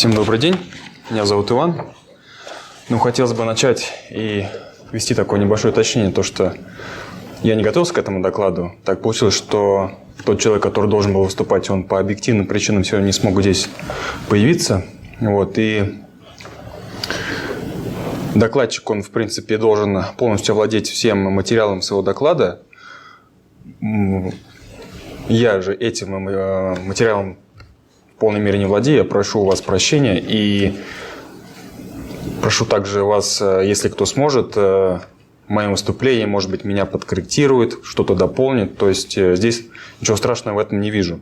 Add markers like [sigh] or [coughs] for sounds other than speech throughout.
Всем добрый день. Меня зовут Иван. Ну, хотелось бы начать и ввести такое небольшое уточнение, то что я не готовился к этому докладу. Так получилось, что тот человек, который должен был выступать, он по объективным причинам сегодня не смог здесь появиться. Вот, и докладчик, он, в принципе, должен полностью овладеть всем материалом своего доклада. Я же этим э, материалом полной мере не владею. Я прошу у вас прощения и прошу также вас, э, если кто сможет, э, в моем выступлении, может быть, меня подкорректирует, что-то дополнит. То есть здесь ничего страшного в этом не вижу.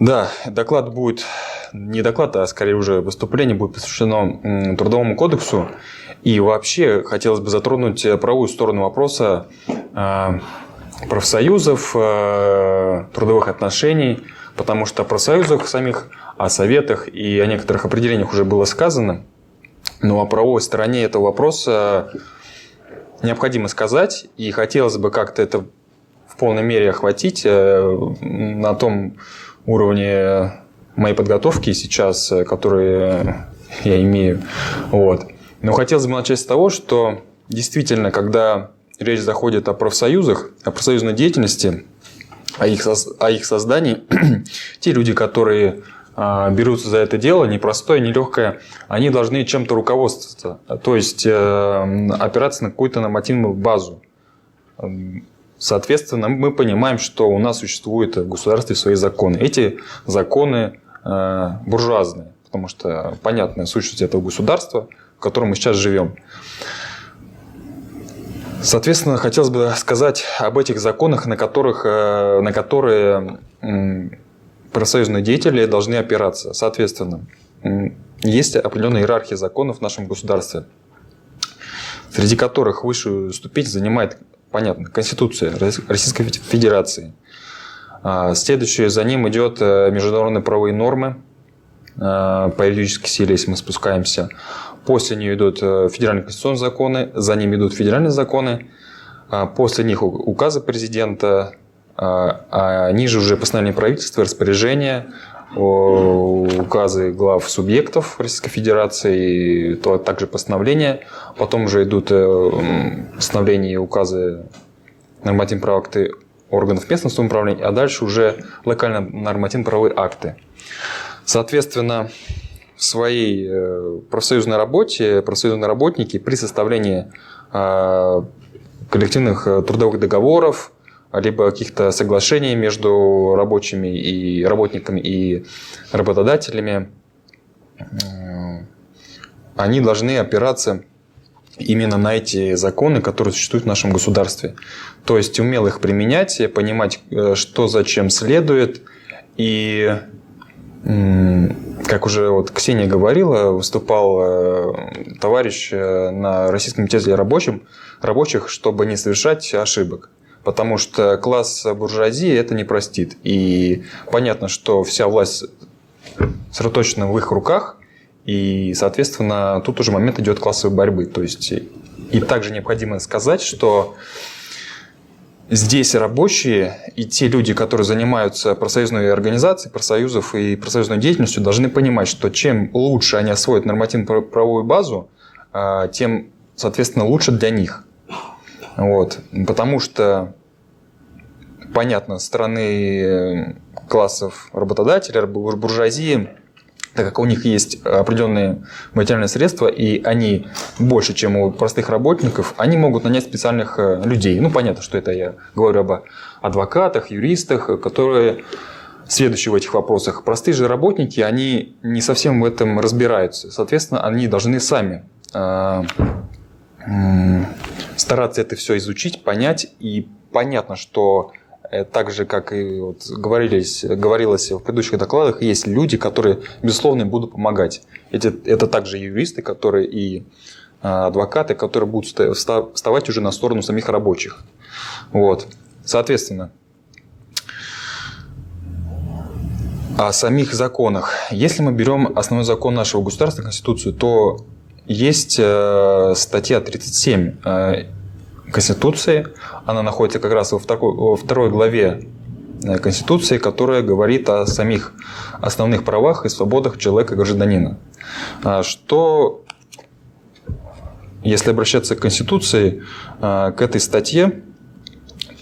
Да, доклад будет не доклад, а скорее уже выступление будет посвящено Трудовому кодексу. И вообще хотелось бы затронуть правовую сторону вопроса профсоюзов, э, трудовых отношений, потому что о профсоюзах самих, о советах и о некоторых определениях уже было сказано. Но о правовой стороне этого вопроса необходимо сказать, и хотелось бы как-то это в полной мере охватить э, на том уровне моей подготовки сейчас, э, которые я имею. Вот. Но хотелось бы начать с того, что действительно, когда речь заходит о профсоюзах, о профсоюзной деятельности, о их, о их создании, [clears throat] те люди, которые а, берутся за это дело, непростое, нелегкое, они должны чем-то руководствоваться, то есть э, опираться на какую-то нормативную базу. Соответственно, мы понимаем, что у нас существуют в государстве свои законы. Эти законы э, буржуазные, потому что понятная сущность этого государства, в котором мы сейчас живем. Соответственно, хотелось бы сказать об этих законах, на, которых, э, на которые профсоюзные деятели должны опираться. Соответственно, есть определенная иерархия законов в нашем государстве, среди которых высшую ступень занимает, понятно, Конституция Российской Федерации. А, следующее за ним идет э, международные правовые нормы э, по юридической силе, если мы спускаемся. После нее идут э, федеральные конституционные законы, за ними идут федеральные законы, а после них указы президента, а, а ниже уже постановление правительства, распоряжения, указы глав субъектов Российской Федерации, то также постановления. Потом уже идут э, постановления и указы нормативные правовые акты органов местного самоуправления, а дальше уже локально нормативно-правовые акты. Соответственно, в своей э, профсоюзной работе профсоюзные работники при составлении а, коллективных э, трудовых договоров, либо каких-то соглашений между рабочими и работниками и работодателями, э, они должны опираться именно на эти законы, которые существуют в нашем государстве. То есть умело их применять, понимать, что зачем следует, и как уже вот Ксения говорила, выступал э, товарищ э, на Российском комитете рабочим, рабочих, чтобы не совершать ошибок. Потому что класс буржуазии это не простит. И понятно, что вся власть сосредоточена в их руках, и, соответственно, тут уже момент идет классовой борьбы. То есть, и также необходимо сказать, что здесь рабочие и те люди, которые занимаются профсоюзной организацией, профсоюзов и профсоюзной деятельностью, должны понимать, что чем лучше они освоят нормативно-правовую базу, а, тем, соответственно, лучше для них. Вот. Потому что, понятно, стороны э, классов работодателей, буржуазии – так как у них есть определенные материальные средства, и они больше, чем у простых работников, они могут нанять специальных э, людей. Ну, понятно, что это я говорю об адвокатах, юристах, которые следующие в этих вопросах. Простые же работники, они не совсем в этом разбираются. Соответственно, они должны сами э, стараться это все изучить, понять. И понятно, что так же, как и вот говорилось, говорилось в предыдущих докладах, есть люди, которые, безусловно, будут помогать. Эти, это также юристы, которые и а, адвокаты, которые будут вставать уже на сторону самих рабочих. Вот. Соответственно, о самих законах. Если мы берем основной закон нашего государства, Конституцию, то есть э, статья 37 Конституции. Она находится как раз во второй, во второй главе э, Конституции, которая говорит о самих основных правах и свободах человека и гражданина. А что, если обращаться к Конституции, э, к этой статье,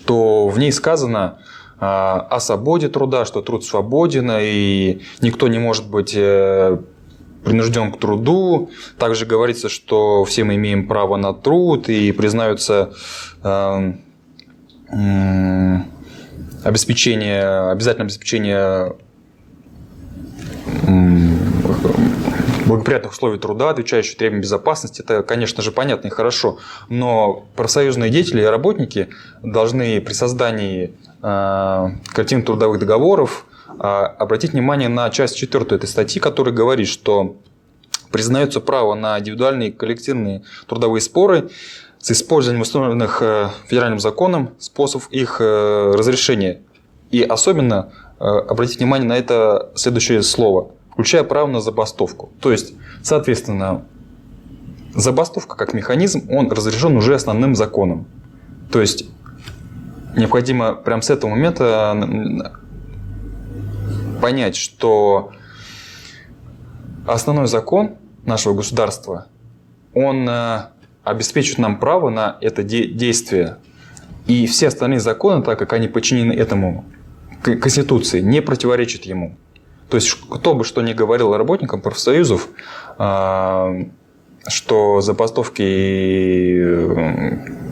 то в ней сказано о свободе труда, что труд свободен, и никто не может быть принужден к труду. Также говорится, что все мы имеем право на труд и признаются э, э, обеспечение, обязательное обеспечение благоприятных условий труда, отвечающих требованиям безопасности, это, конечно же, понятно и хорошо. Но профсоюзные деятели и работники должны при создании э, коллективных трудовых договоров обратить внимание на часть четвертую этой статьи, которая говорит, что признается право на индивидуальные коллективные трудовые споры с использованием установленных э, федеральным законом способов их э, разрешения. И особенно э, обратить внимание на это следующее слово, включая право на забастовку. То есть, соответственно, забастовка как механизм, он разрешен уже основным законом. То есть, необходимо прямо с этого момента понять, что основной закон нашего государства, он э, обеспечивает нам право на это действие. И все остальные законы, так как они подчинены этому Конституции, не противоречат ему. То есть, кто бы что ни говорил работникам профсоюзов, э, что забастовки э,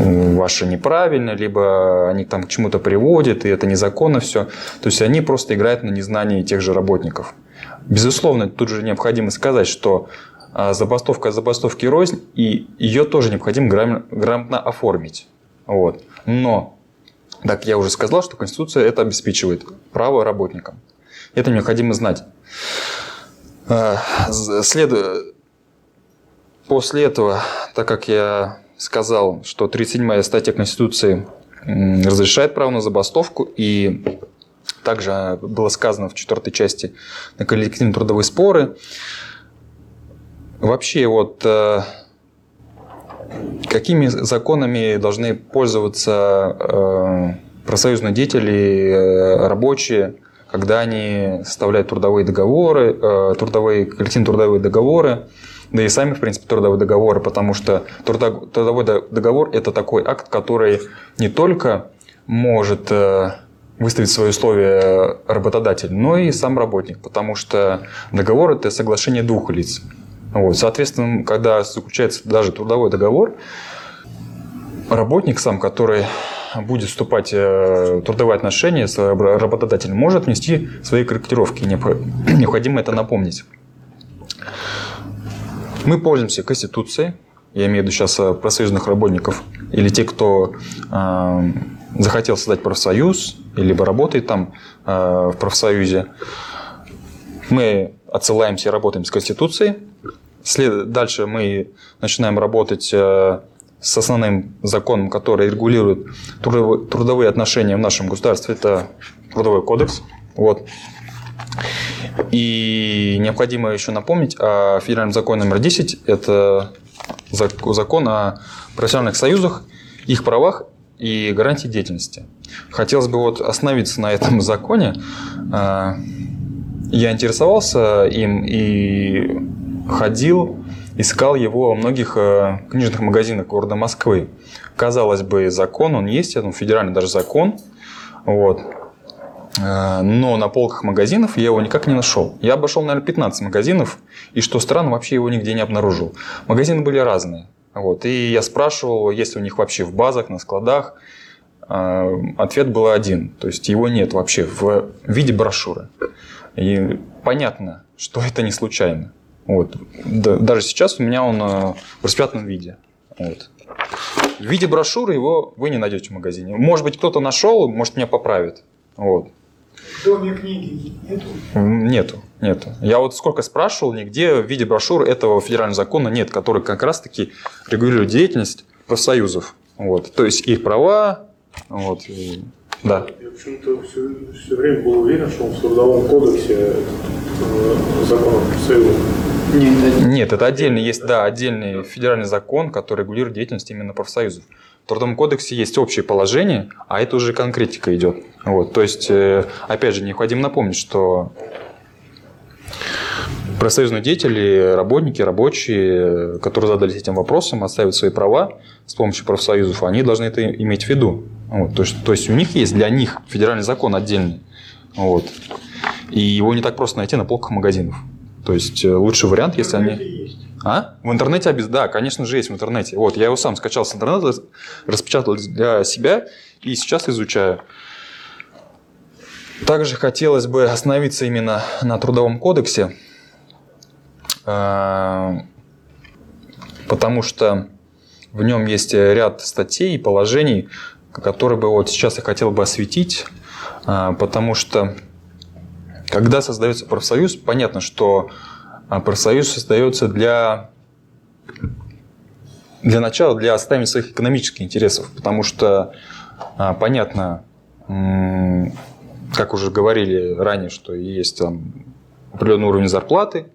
ваши неправильно, либо они там к чему-то приводят, и это незаконно все. То есть они просто играют на незнании тех же работников. Безусловно, тут же необходимо сказать, что а, забастовка забастовки рознь, и ее тоже необходимо грамотно оформить. Вот. Но, так я уже сказал, что Конституция это обеспечивает право работникам. Это необходимо знать. А, следуя После этого, так как я сказал, что 37-я статья Конституции разрешает право на забастовку, и также было сказано в четвертой части на коллективные трудовые споры. Вообще, вот э, какими законами должны пользоваться э, профсоюзные деятели, э, рабочие, когда они составляют трудовые договоры, трудовые, коллективные трудовые договоры, да и сами, в принципе, трудовые договоры, потому что трудовой договор – это такой акт, который не только может э, выставить свои условия работодатель, но и сам работник, потому что договор – это соглашение двух лиц. Вот. Соответственно, когда заключается даже трудовой договор, работник сам, который будет вступать э, в трудовые отношения с работодателем, может внести свои корректировки. [clears throat] Необходимо это напомнить. Мы пользуемся Конституцией, я имею в виду сейчас э, профсоюзных работников, или те, кто э, захотел создать профсоюз, либо работает там э, в профсоюзе. Мы отсылаемся и работаем с Конституцией. След... Дальше мы начинаем работать э, с основным законом, который регулирует трудовые отношения в нашем государстве. Это Трудовой кодекс. Вот. И необходимо еще напомнить о федеральном законе номер 10. Это закон о профессиональных союзах, их правах и гарантии деятельности. Хотелось бы вот остановиться на этом [laughs] законе. А, я интересовался им и ходил, искал его во многих э, книжных магазинах города Москвы. Казалось бы, закон, он есть, это федеральный даже закон. Вот. Э, но на полках магазинов я его никак не нашел. Я обошел, наверное, 15 магазинов, и что странно, вообще его нигде не обнаружил. Магазины были разные. Вот. И я спрашивал, есть ли у них вообще в базах, на складах. Э, ответ был один. То есть его нет вообще в виде брошюры. И понятно, что [laughs] это не случайно. Вот. Даже сейчас у меня он э, в распятном виде. Вот. В виде брошюры его вы не найдете в магазине. Может быть, кто-то нашел, может, меня поправит. Вот. В доме книги нету? Нету, нету. Я вот сколько спрашивал, нигде в виде брошюры этого федерального закона нет, который как раз-таки регулирует деятельность профсоюзов. Вот. То есть их права, вот, и, да. Я почему-то все, все время был уверен, что он в Трудовом кодексе э, закон профсоюзов. Нет, нет, это отдельный, есть, да, отдельный федеральный закон, который регулирует деятельность именно профсоюзов. Трудовом кодексе есть общее положение, а это уже конкретика идет. Вот, то есть, э, опять же, необходимо напомнить, что профсоюзные деятели, работники, рабочие, которые задались этим вопросом, оставят свои права с помощью профсоюзов, они должны это иметь в виду. Вот, то, есть, то есть у них есть для них федеральный закон отдельный. Вот. И его не так просто найти на полках магазинов. То есть э, лучший вариант, если они... А? В интернете обез... Да, конечно же, есть в интернете. Вот, я его сам скачал с интернета, распечатал для себя и сейчас изучаю. Также хотелось бы остановиться именно на Трудовом кодексе, э, потому что в нем есть ряд статей и положений, которые бы вот сейчас я хотел бы осветить, э, потому что когда создается профсоюз, понятно, что а, профсоюз создается для, для начала, для оставления своих экономических интересов, потому что а, понятно, как уже говорили ранее, что есть там определенный уровень зарплаты,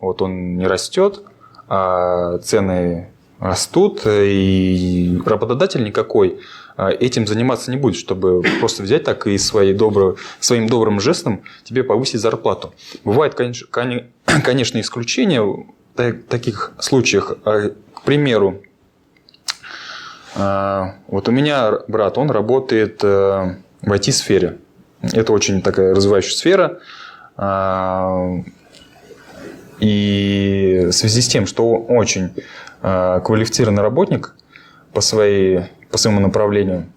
вот он не растет, а цены растут, и работодатель никакой этим заниматься не будет, чтобы просто взять так и своей добро, своим добрым жестом тебе повысить зарплату. Бывает, [coughs] конечно, исключения в таких случаях. А, к примеру, а, вот у меня брат, он работает э, в IT-сфере. Это очень такая развивающая сфера. И в связи с тем, что он очень квалифицированный работник по своей по своему направлению,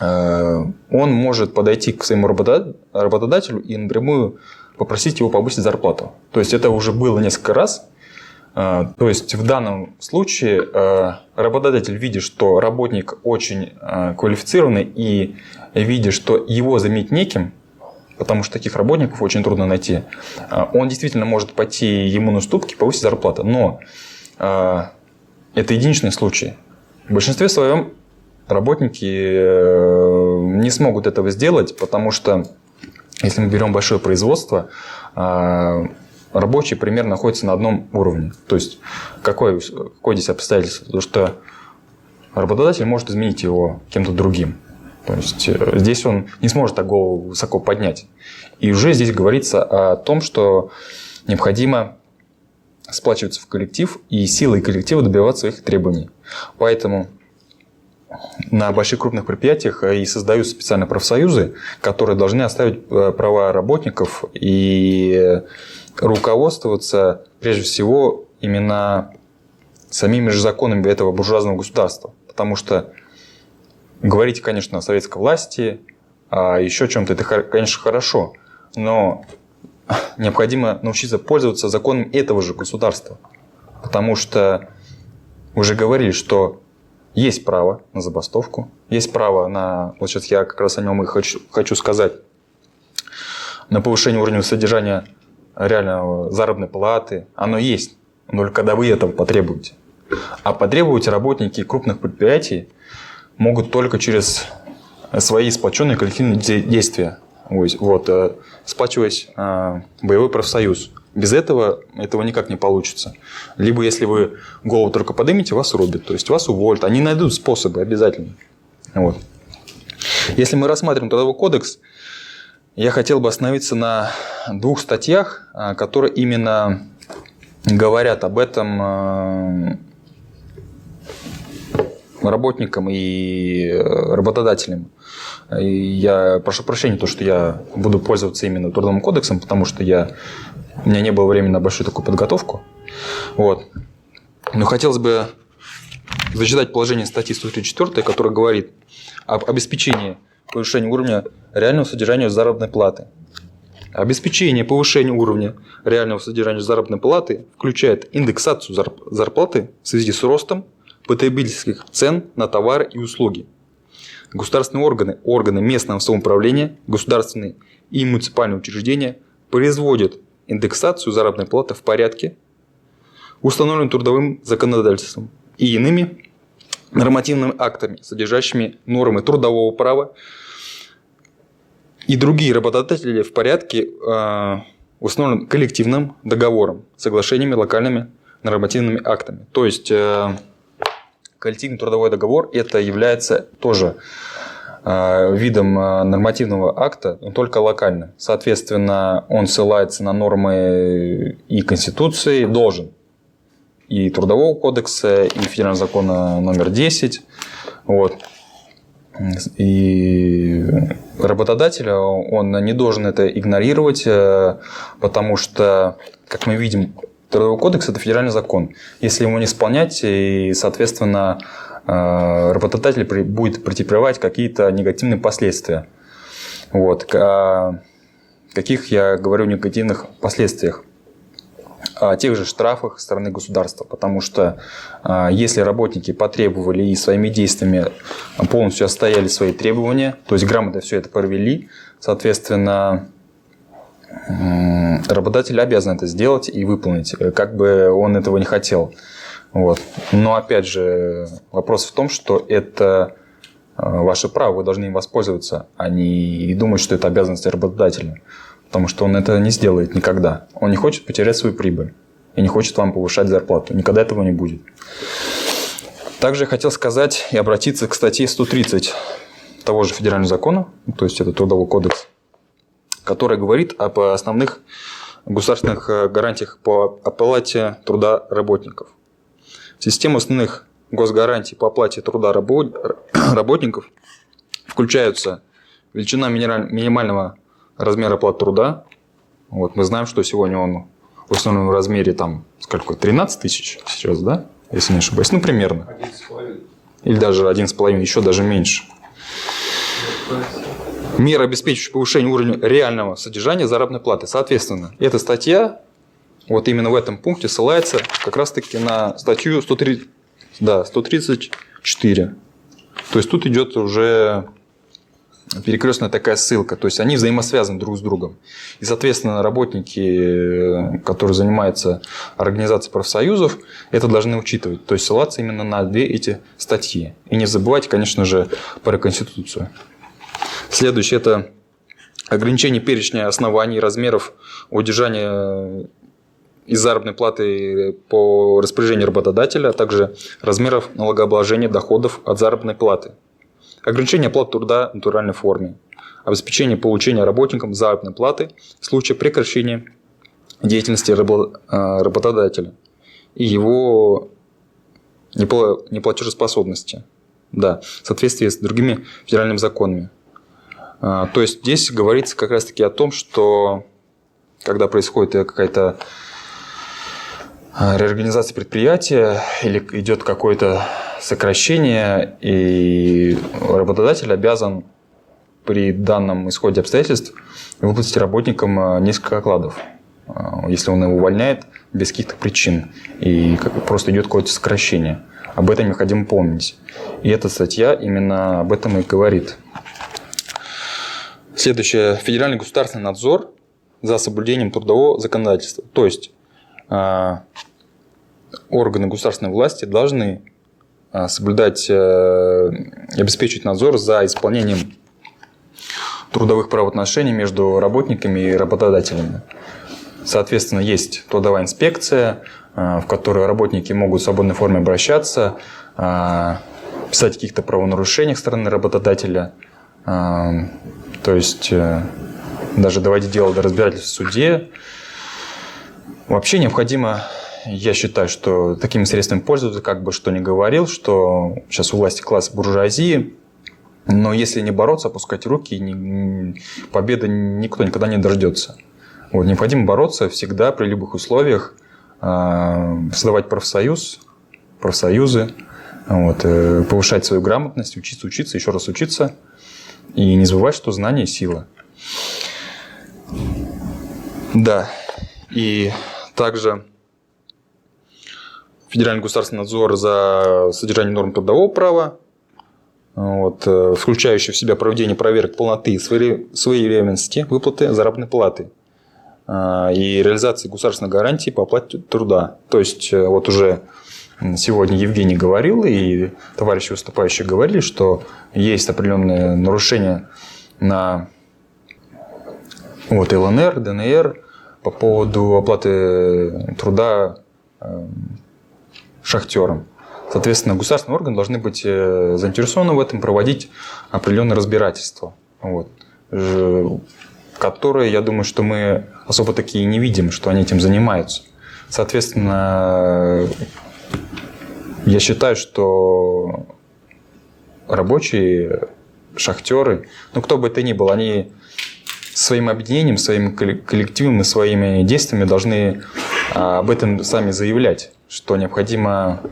э, он может подойти к своему работодателю и напрямую попросить его повысить зарплату. То есть это уже было несколько раз. Э, то есть в данном случае э, работодатель, видя, что работник очень квалифицированный и видя, что его заменить неким, потому что таких работников очень трудно найти, он действительно может пойти ему на уступки, повысить зарплату. Но это единичный случай. В большинстве своем работники э, не смогут этого сделать, потому что если мы берем большое производство, э, рабочий примерно находится на одном уровне. То есть, какое, какое здесь обстоятельство? То, что работодатель может изменить его кем-то другим. То есть, э, здесь он не сможет так голову высоко поднять. И уже здесь говорится о том, что необходимо сплачиваться в коллектив и силой коллектива добиваться своих требований. Поэтому на больших крупных предприятиях э, и создают специальные профсоюзы, которые должны оставить э, права работников и руководствоваться прежде всего именно самими же законами этого буржуазного государства. Потому что говорить, конечно, о советской власти, а еще чем-то, это, конечно, хорошо, но необходимо научиться пользоваться законами этого же государства. Потому что уже говорили, что есть право на забастовку, есть право на, вот сейчас я как раз о нем и хочу, хочу сказать, на повышение уровня содержания реально заработной платы. Оно есть, но только когда вы этого потребуете. А потребуете работники крупных предприятий могут только через свои сплоченные коллективные действия. Вот, э, сплачиваясь э, боевой профсоюз. Без этого этого никак не получится. Либо если вы голову только поднимете, вас рубят, то есть вас уволят. Они найдут способы обязательно. Вот. Если мы рассматриваем трудовой кодекс, я хотел бы остановиться на двух статьях, а, которые именно говорят об этом а, работникам и э, работодателям. Я прошу прощения, то, что я буду пользоваться именно трудовым кодексом, потому что я у меня не было времени на большую такую подготовку. Вот. Но хотелось бы зачитать положение статьи 134, которая говорит об обеспечении повышения уровня реального содержания заработной платы. Обеспечение повышения уровня реального содержания заработной платы включает индексацию зарплаты в связи с ростом потребительских цен на товары и услуги. Государственные органы, органы местного самоуправления, государственные и муниципальные учреждения производят индексацию заработной платы в порядке, установленным трудовым законодательством и иными нормативными актами, содержащими нормы трудового права и другие работодатели в порядке, э, установленным коллективным договором, соглашениями, локальными нормативными актами. То есть, э, коллективный трудовой договор это является тоже видом э, нормативного акта, но только локально. Соответственно, он ссылается на нормы и Конституции, должен. И Трудового кодекса, и Федерального закона номер 10. Вот. И работодатель, он не должен это игнорировать, э, потому что, как мы видим, Трудовой кодекс – это федеральный закон. Если его не исполнять, и, соответственно, э, работодатель будет претерпевать какие-то негативные последствия. Вот. О каких я говорю негативных последствиях? о тех же штрафах со стороны государства, потому что а, если работники потребовали и своими действиями полностью отстояли свои требования, то есть грамотно все это провели, соответственно, работодатель обязан это сделать и выполнить, как бы он этого не хотел. Вот. Но опять же, вопрос в том, что это а, ваше право, вы должны им воспользоваться, а не думать, что это обязанность работодателя потому что он это не сделает никогда. Он не хочет потерять свою прибыль и не хочет вам повышать зарплату. Никогда этого не будет. Также я хотел сказать и обратиться к статье 130 того же федерального закона, то есть это Трудовой кодекс, который говорит об основных государственных э, гарантиях по оплате труда работников. Система основных госгарантий по оплате труда [coughs] работников включаются величина минимального размер оплаты труда. Вот мы знаем, что сегодня он в основном размере там сколько, 13 тысяч сейчас, да? Если не ошибаюсь. Ну, примерно. 11,5. Или даже 11,5, еще даже меньше. Меры, обеспечивающие повышение уровня реального содержания заработной платы. Соответственно, эта статья вот именно в этом пункте ссылается как раз-таки на статью 130, да, 134. То есть тут идет уже перекрестная такая ссылка. То есть они взаимосвязаны друг с другом. И, соответственно, работники, которые занимаются организацией профсоюзов, это должны учитывать. То есть ссылаться именно на две эти статьи. И не забывайте, конечно же, про Конституцию. Следующее – это ограничение перечня оснований, размеров удержания из заработной платы по распоряжению работодателя, а также размеров налогообложения доходов от заработной платы ограничение оплаты труда в натуральной форме, обеспечение получения работникам заработной платы в случае прекращения деятельности а, работодателя и его неплатежеспособности. Да, в соответствии с другими федеральными законами. А, то есть здесь говорится как раз-таки о том, что когда происходит какая-то а, реорганизация предприятия или идет какое-то сокращение, и работодатель обязан при данном исходе обстоятельств выплатить работникам а, несколько окладов, а, если он его увольняет без каких-то причин, и просто идет какое-то сокращение. Об этом необходимо помнить. И эта статья именно об этом и говорит. Следующее. Федеральный государственный надзор за соблюдением трудового законодательства. То есть а, органы государственной власти должны а, соблюдать э, обеспечивать надзор за исполнением трудовых правоотношений между работниками и работодателями. Соответственно, есть трудовая инспекция, э, в которой работники могут в свободной форме обращаться, э, писать о каких-то правонарушениях стороны работодателя, то есть даже доводить дело до разбирательства в суде. Вообще необходимо я считаю, что такими средствами пользуются, как бы что ни говорил, что сейчас у власти класс буржуазии, но если не бороться, опускать руки, ни, победы никто никогда не дождется. Вот, необходимо бороться всегда при любых условиях, э, создавать профсоюз, профсоюзы, вот, э, повышать свою грамотность, учиться, учиться, еще раз учиться. И не забывать, что знание – сила. Да. И также Федеральный государственный надзор за содержание норм трудового права, вот, э, включающий в себя проведение проверок полноты и своевременности выплаты заработной платы э, и реализации государственной гарантии по оплате труда. То есть, э, вот уже сегодня Евгений говорил, и товарищи выступающие говорили, что есть определенные нарушения на вот, ЛНР, ДНР по поводу оплаты труда шахтерам. Соответственно, государственные органы должны быть э, заинтересованы в этом, проводить определенное разбирательство. Вот. Которые, я думаю, что мы особо такие не видим, что они этим занимаются. Соответственно, я считаю, что рабочие, шахтеры, ну кто бы это ни был, они своим объединением, своим коллективом и своими действиями должны а, об этом сами заявлять, что необходимо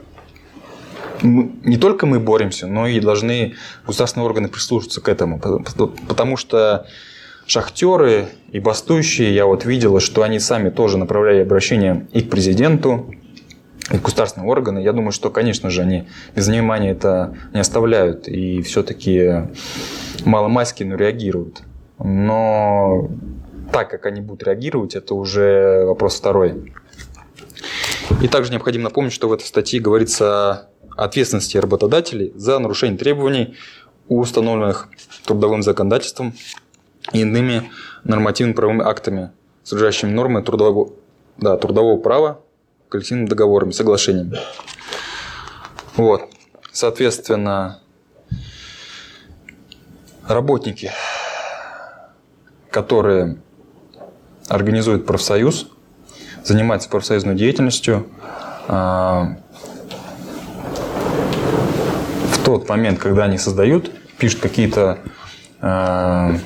не только мы боремся, но и должны государственные органы прислушаться к этому. Потому что шахтеры и бастующие, я вот видела, что они сами тоже направляли обращение и к президенту, и к государственным органам. Я думаю, что, конечно же, они без внимания это не оставляют и все-таки маломайски, но реагируют. Но так, как они будут реагировать, это уже вопрос второй. И также необходимо напомнить, что в этой статье говорится о ответственности работодателей за нарушение требований, установленных трудовым законодательством и иными нормативно-правовыми актами, содержащими нормы трудового, да, трудового права, коллективными договорами, соглашениями. Вот. Соответственно, работники которые организуют профсоюз, занимаются профсоюзной деятельностью, а, в тот момент, когда они создают, пишут какие-то а,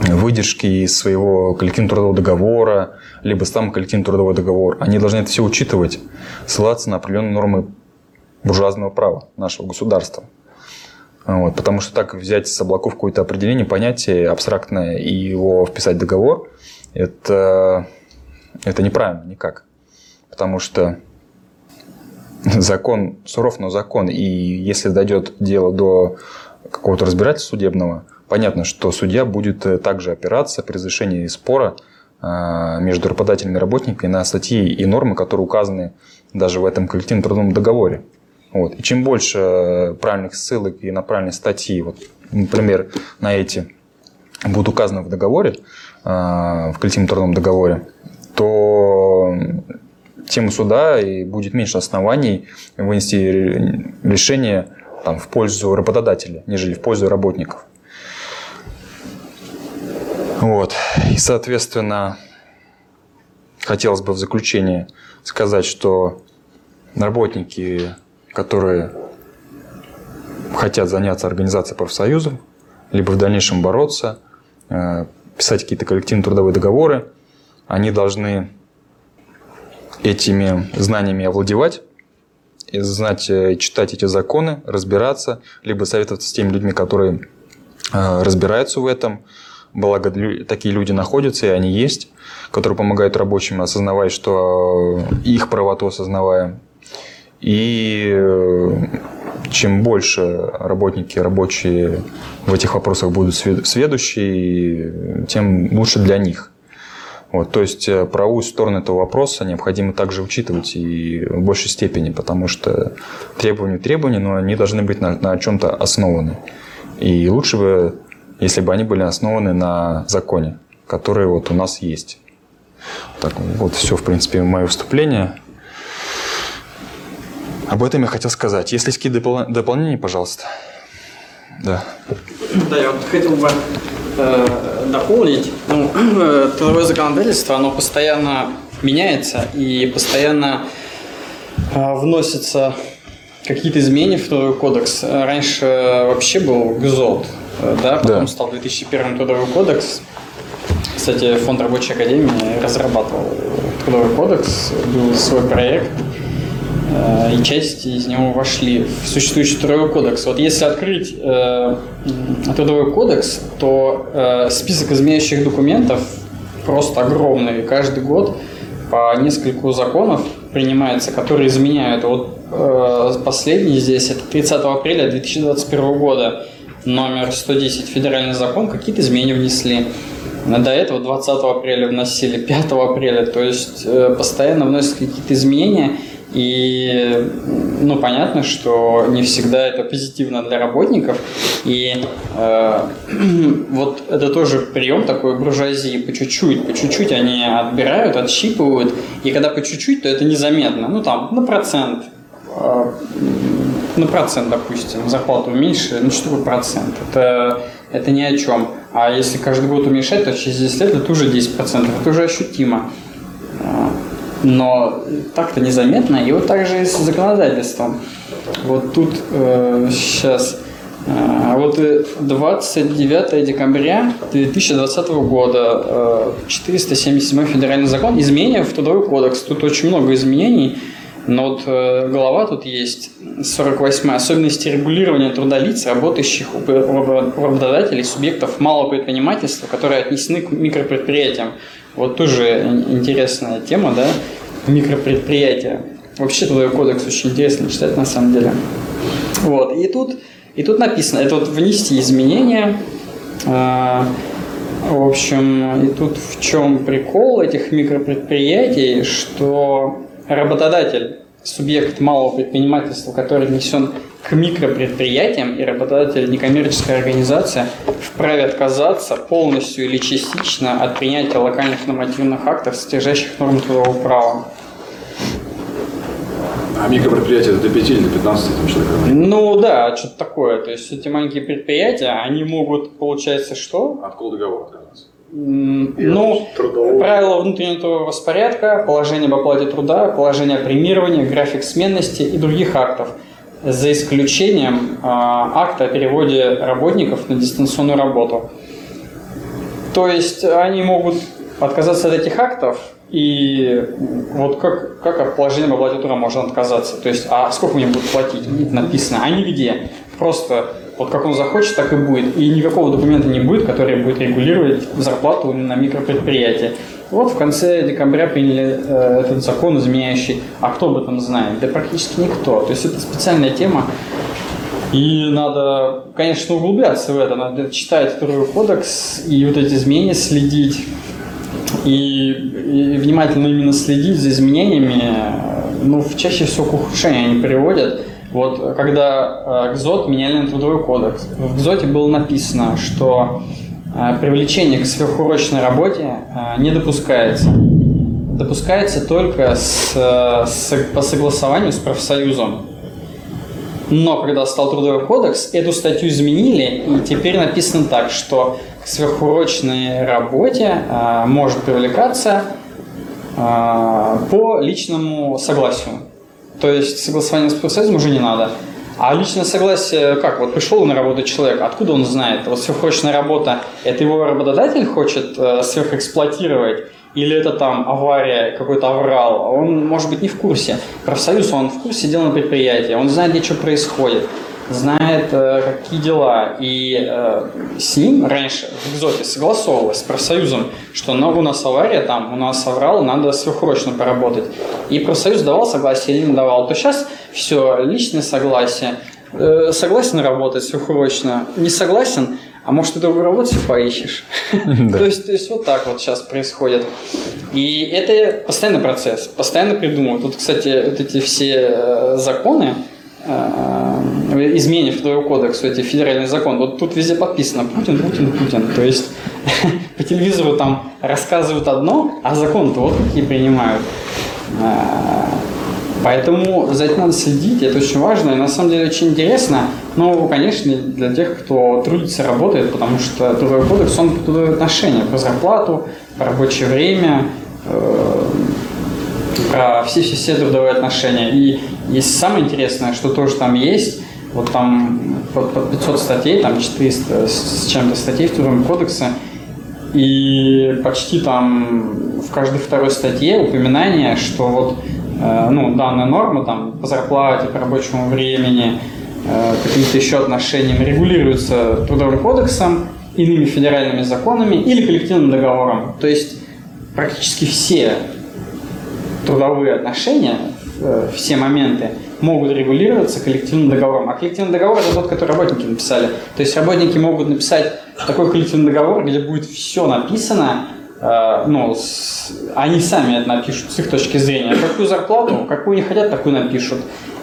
выдержки из своего коллективного трудового договора, либо сам коллективный трудовой договор, они должны это все учитывать, ссылаться на определенные нормы буржуазного права нашего государства. Вот, потому что так взять с облаков какое-то определение, понятие абстрактное и его вписать в договор, это, это неправильно никак. Потому что закон суров, но закон. И если дойдет дело до какого-то разбирательства судебного, понятно, что судья будет также опираться при разрешении спора а, между работодателями и работниками на статьи и нормы, которые указаны даже в этом коллективном трудовом договоре. Вот. И чем больше правильных ссылок и на правильные статьи, вот, например, на эти будут указаны в договоре, а, в коллективном трудовом договоре, то тем суда и будет меньше оснований вынести решение там, в пользу работодателя, нежели в пользу работников. Вот. И, соответственно, хотелось бы в заключение сказать, что работники которые хотят заняться организацией профсоюзов, либо в дальнейшем бороться, э, писать какие-то коллективные трудовые договоры, они должны этими знаниями овладевать, знать, э, читать эти законы, разбираться, либо советоваться с теми людьми, которые э, разбираются в этом. Благо, такие люди находятся, и они есть, которые помогают рабочим осознавать, что их правоту осознавая, и э, чем больше работники, рабочие в этих вопросах будут сведущие, тем лучше для них. Вот, то есть э, правую сторону этого вопроса необходимо также учитывать и в большей степени, потому что требования требования, но они должны быть на, на чем-то основаны. И лучше бы, если бы они были основаны на законе, который вот у нас есть. Так, вот все, в принципе, мое выступление. Об этом я хотел сказать. Если есть какие-то допол- дополнения, пожалуйста. Да. Да, я вот хотел бы э, дополнить. Ну, [clears throat] э, трудовое законодательство, оно постоянно меняется и постоянно э, вносятся какие-то изменения в трудовой кодекс. Раньше вообще был ГЗОТ, э, да, потом да. стал 2001 трудовой кодекс. Кстати, Фонд рабочей академии разрабатывал трудовой кодекс, был свой проект – и части из него вошли в существующий трудовой кодекс. Вот если открыть э, трудовой кодекс, то э, список изменяющих документов просто огромный. Каждый год по нескольку законов принимается, которые изменяют. Вот э, последний здесь это 30 апреля 2021 года номер 110 федеральный закон какие-то изменения внесли. До этого 20 апреля вносили, 5 апреля, то есть э, постоянно вносят какие-то изменения. И, ну, понятно, что не всегда это позитивно для работников. И э, [clears throat] вот это тоже прием такой буржуазии, по чуть-чуть, по чуть-чуть они отбирают, отщипывают. И когда по чуть-чуть, то это незаметно. Ну, там, на процент, а, ну, процент, допустим, зарплату уменьшили, ну что такое процент? Это, это ни о чем. А если каждый год уменьшать, то через 10 лет это уже 10%, это уже ощутимо. Но так-то незаметно, и вот так же и с законодательством. Вот тут э, сейчас а вот 29 декабря 2020 года 477 федеральный закон изменения в Трудовой кодекс. Тут очень много изменений, но вот э, глава тут есть 48 особенности регулирования труда лиц, работающих у работодателей, субъектов малого предпринимательства, которые отнесены к микропредприятиям. Вот тоже интересная тема, да, микропредприятия. Вообще Трудовой кодекс очень интересно читать на самом деле. Вот, и тут и тут написано, это вот внести изменения. А, в общем, и тут в чем прикол этих микропредприятий, что работодатель, субъект малого предпринимательства, который внесен к микропредприятиям, и работодатель некоммерческая организация вправе отказаться полностью или частично от принятия локальных нормативных актов, содержащих норм трудового права. А микропредприятия до 5 или до 15 там, человек? Ну да, что-то такое. То есть эти маленькие предприятия, они могут, получается, что? От какого договора отказаться? Ну, правила внутреннего распорядка, положение об оплате труда, положение о премировании, график сменности и других актов, за исключением э, акта о переводе работников на дистанционную работу. То есть они могут отказаться от этих актов, и вот как, как от положения об оплате труда можно отказаться? То есть, а сколько мне будут платить? Написано, а нигде. Просто вот как он захочет, так и будет. И никакого документа не будет, который будет регулировать зарплату на микропредприятии. Вот в конце декабря приняли э, этот закон, изменяющий, а кто об этом знает? Да практически никто. То есть это специальная тема, и надо, конечно, углубляться в это, надо читать Трудовой кодекс и вот эти изменения следить и, и внимательно именно следить за изменениями, ну, чаще всего к ухудшению они приводят. Вот когда э, ГЗОТ меняли на трудовой кодекс, в ГЗОТе было написано, что привлечение к сверхурочной работе э, не допускается. Допускается только с, с, по согласованию с профсоюзом. Но когда стал трудовой кодекс, эту статью изменили, и теперь написано так, что к сверхурочной работе а, может привлекаться а, по личному согласию. То есть согласование с профсоюзом уже не надо. А личное согласие, как? Вот пришел на работу человек, откуда он знает? Вот сверхурочная работа, это его работодатель хочет э, сверхэксплуатировать, или это там авария, какой-то аврал, он может быть не в курсе. Профсоюз, он в курсе дела на предприятии, он знает, где что происходит знает, э, какие дела. И э, с ним раньше в экзоте согласовывалось с профсоюзом, что ну, у нас авария, там, у нас соврал, надо сверхурочно поработать. И профсоюз давал согласие или не давал. То сейчас все, личное согласие. Э, согласен работать сверхурочно, не согласен, а может, ты другую работу поищешь? [laughs] то, есть, то есть вот так вот сейчас происходит. И это постоянный процесс, постоянно придумывают. Тут, кстати, вот эти все законы, изменив Трудовой кодекс, эти федеральный закон, вот тут везде подписано Путин, Путин, Путин. То есть [laughs] по телевизору там рассказывают одно, а закон-то вот какие принимают. Э, поэтому за этим надо следить, это очень важно и на самом деле очень интересно. Ну, конечно, для тех, кто трудится, работает, потому что Трудовой кодекс, он трудовые отношения, по зарплату, по рабочее время, э, про все-все-все трудовые отношения. И есть самое интересное, что тоже там есть, вот там под 500 статей, там 400 с чем-то статей в Трудовом кодексе, и почти там в каждой второй статье упоминание, что вот э, ну, данная норма там по зарплате, по рабочему времени, э, каким-то еще отношениям регулируется Трудовым кодексом, иными федеральными законами или коллективным договором. То есть практически все трудовые отношения, э, все моменты могут регулироваться коллективным договором. А коллективный договор – это тот, который работники написали. То есть работники могут написать такой коллективный договор, где будет все написано, э, ну, с, они сами это напишут с их точки зрения. Какую зарплату, какую не хотят, такую напишут.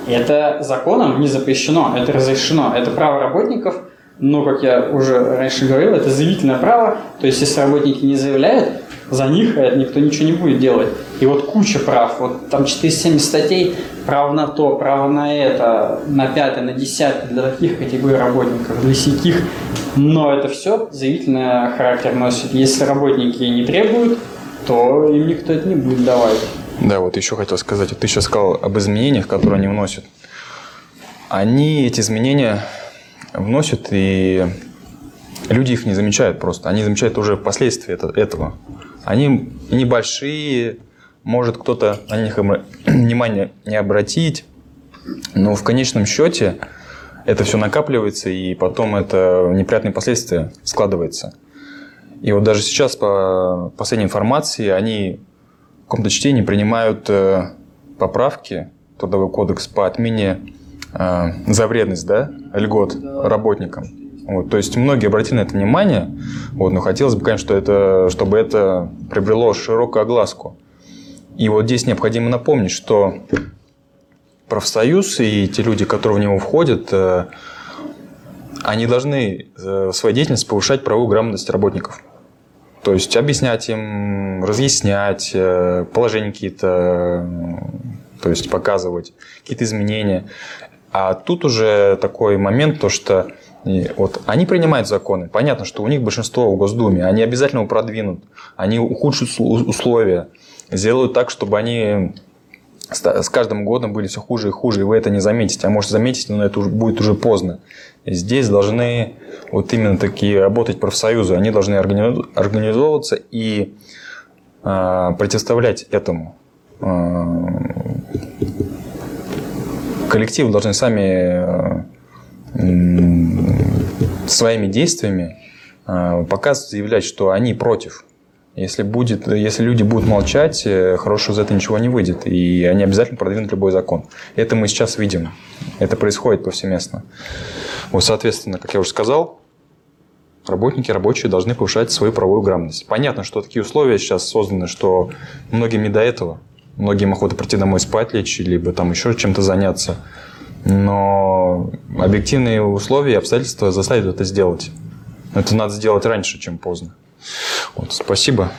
Это законом не запрещено, это разрешено. Это право работников Но, как я уже раньше говорил, это заявительное право. То есть, если работники не заявляют, за них э, никто ничего не будет делать. И вот куча прав. Вот там 470 статей, право на то, право на это, на пятое, на десятое, для таких категорий работников, для сяких. Но это все заявительный характер носит. Если работники не требуют, то им никто это не будет давать. Да, вот еще хотел сказать. Ты сейчас сказал об изменениях, которые они вносят. Они эти изменения вносят, и люди их не замечают просто. Они замечают уже впоследствии это- этого. Они небольшие, может кто-то на них [clears throat] внимание не обратить, но в конечном счете это все накапливается, и потом это неприятные последствия складывается. И вот даже сейчас, по последней информации, они в каком-то чтении принимают э, поправки Трудовой кодекс по отмене э, за вредность, да, льгот работникам. Вот, то есть многие обратили на это внимание, вот, но хотелось бы, конечно, что это, чтобы это приобрело широкую огласку. И вот здесь необходимо напомнить, что профсоюз и те люди, которые в него входят, э, они должны э, в своей деятельности повышать правовую грамотность работников. То есть объяснять им, разъяснять, э, положения какие-то, э, то есть показывать какие-то изменения. А тут уже такой момент, то что и вот они принимают законы. Понятно, что у них большинство в Госдуме. Они обязательно его продвинут. Они ухудшат условия. Сделают так, чтобы они с каждым годом были все хуже и хуже, и вы это не заметите. А может заметите, но это уже будет уже поздно. И здесь должны вот именно такие работать профсоюзы. Они должны органи- организовываться и а, противоставлять этому. А, коллективы должны сами м, своими действиями а, показывать, заявлять, что они против. Если, будет, если люди будут молчать, э, хорошего из этого ничего не выйдет. И они обязательно продвинут любой закон. Это мы сейчас видим. Это происходит повсеместно. Вот, соответственно, как я уже сказал, работники, рабочие должны повышать свою правовую грамотность. Понятно, что такие условия сейчас созданы, что многим не до этого. Многим охота прийти домой спать лечь, либо там еще чем-то заняться. Но объективные условия и обстоятельства заставят это сделать. Это надо сделать раньше, чем поздно. Вот, спасибо.